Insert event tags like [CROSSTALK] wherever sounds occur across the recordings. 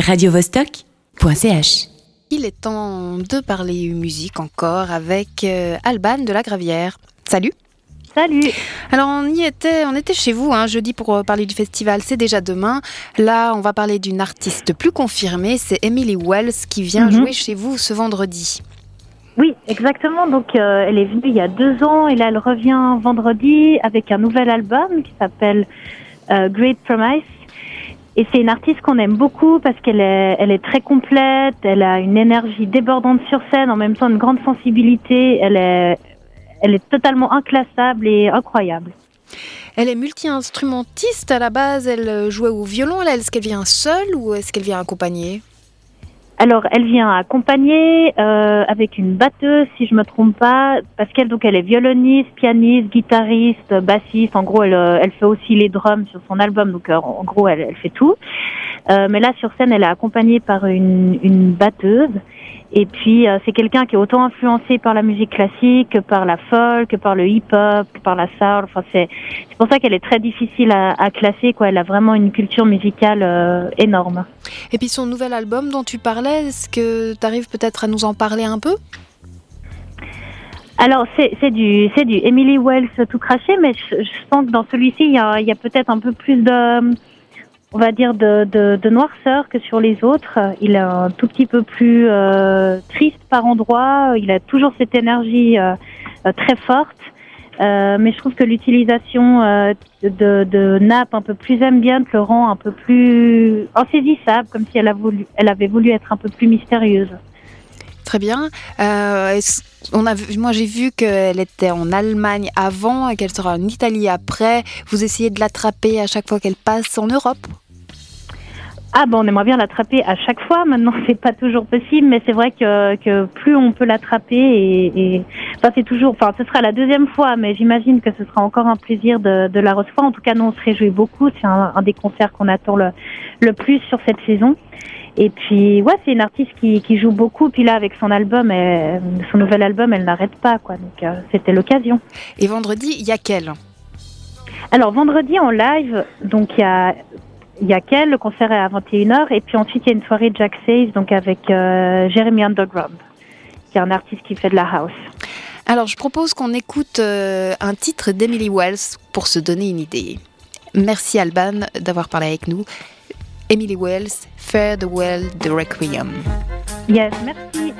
radiovostok.ch. Il est temps de parler musique encore avec euh, Alban de la Gravière. Salut Salut Alors on y était, on était chez vous hein, jeudi pour euh, parler du festival, c'est déjà demain. Là on va parler d'une artiste plus confirmée, c'est Emily Wells qui vient Mhm. jouer chez vous ce vendredi. Oui, exactement. Donc, euh, elle est venue il y a deux ans et là, elle revient vendredi avec un nouvel album qui s'appelle euh, Great Promise. Et c'est une artiste qu'on aime beaucoup parce qu'elle est, elle est très complète, elle a une énergie débordante sur scène, en même temps une grande sensibilité. Elle est, elle est totalement inclassable et incroyable. Elle est multi-instrumentiste à la base, elle jouait au violon, est-ce qu'elle vient seule ou est-ce qu'elle vient accompagnée? Alors, elle vient accompagner euh, avec une batteuse, si je me trompe pas, parce qu'elle donc elle est violoniste, pianiste, guitariste, bassiste. En gros, elle, euh, elle fait aussi les drums sur son album, donc euh, en gros, elle, elle fait tout. Euh, mais là, sur scène, elle est accompagnée par une, une batteuse. Et puis, euh, c'est quelqu'un qui est autant influencé par la musique classique que par la folk, que par le hip-hop, que par la soul. Enfin, c'est c'est pour ça qu'elle est très difficile à, à classer. Quoi, elle a vraiment une culture musicale euh, énorme. Et puis son nouvel album dont tu parlais, est-ce que tu arrives peut-être à nous en parler un peu? Alors c'est c'est du c'est du Emily Wells tout craché, mais je, je sens que dans celui-ci il y a, il y a peut-être un peu plus de on va dire de, noirceur que sur les autres. Il est un tout petit peu plus euh, triste par endroits. Il a toujours cette énergie euh, euh, très forte. Mais je trouve que l'utilisation de, nappes un peu plus ambiantes le rend un peu plus insaisissable, comme si elle, avait voulu être un peu plus mystérieuse. Très bien. Moi, j'ai vu qu'elle était en Allemagne avant et qu'elle sera en Italie après. Vous essayez de l'attraper à chaque fois qu'elle passe en Europe? Ah ben on aimerait bien l'attraper à chaque fois. Maintenant [LAUGHS] c'est pas toujours possible, mais c'est vrai que, que plus on peut l'attraper et, et enfin c'est toujours, enfin ce sera la deuxième fois, mais j'imagine que ce sera encore un plaisir de, de la recevoir. En tout cas nous on se réjouit beaucoup. C'est un, un des concerts qu'on attend le, le plus sur cette saison. Et puis ouais c'est une artiste qui, qui joue beaucoup. Puis là avec son album, elle- son nouvel album, elle n'arrête pas quoi. Donc euh, c'était l'occasion. Et vendredi, il y a qu'elle. Alors vendredi en live, donc il y a il y a quel le concert est à 21h et puis ensuite il y a une soirée Jack Says donc avec euh, Jeremy Underground qui est un artiste qui fait de la house. Alors, je propose qu'on écoute euh, un titre d'Emily Wells pour se donner une idée. Merci Alban d'avoir parlé avec nous. Emily Wells, Fare the Well de Requiem. Yes, merci.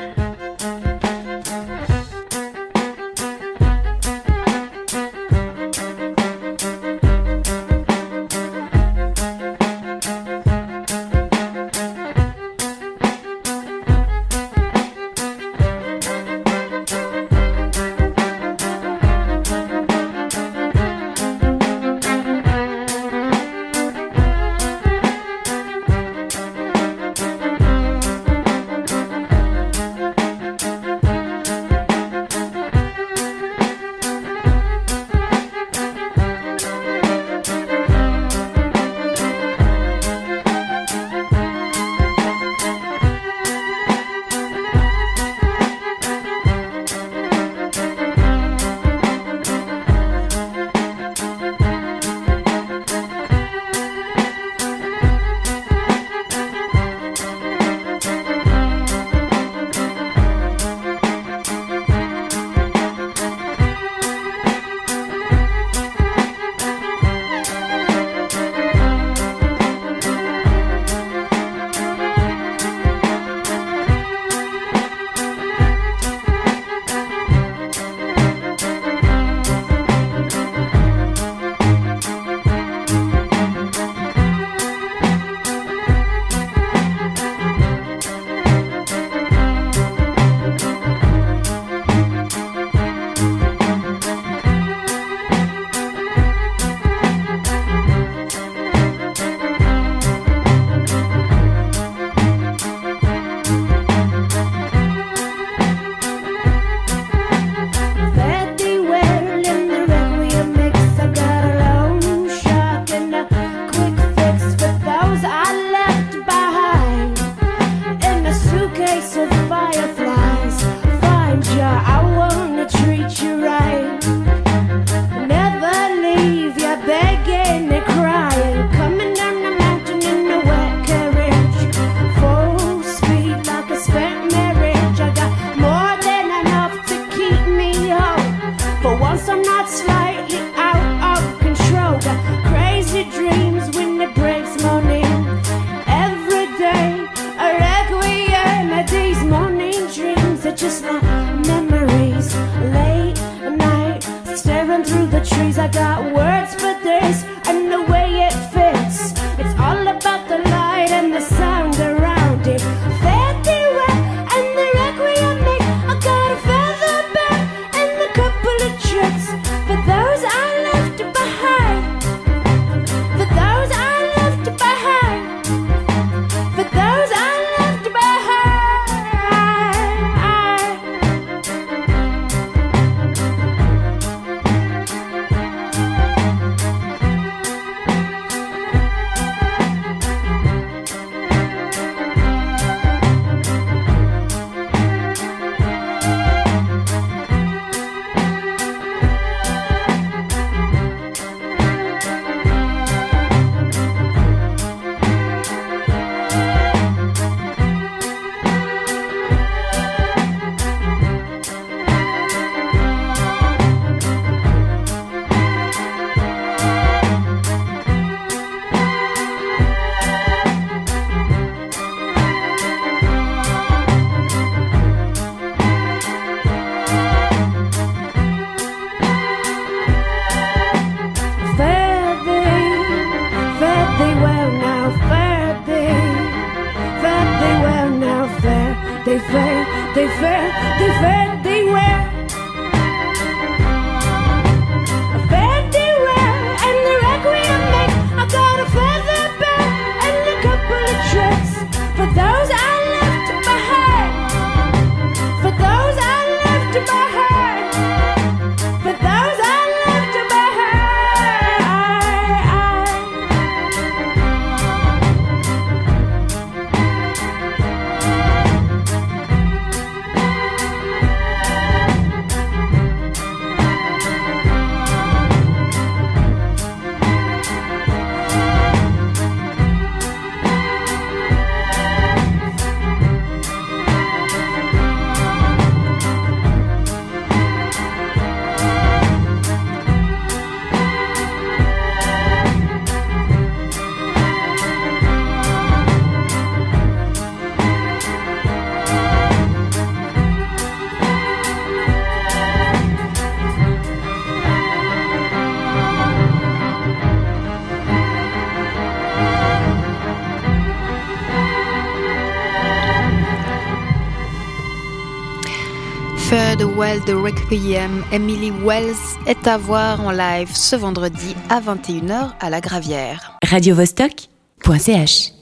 Third World Requiem, Emily Wells est à voir en live ce vendredi à 21h à la Gravière. radiovostok.ch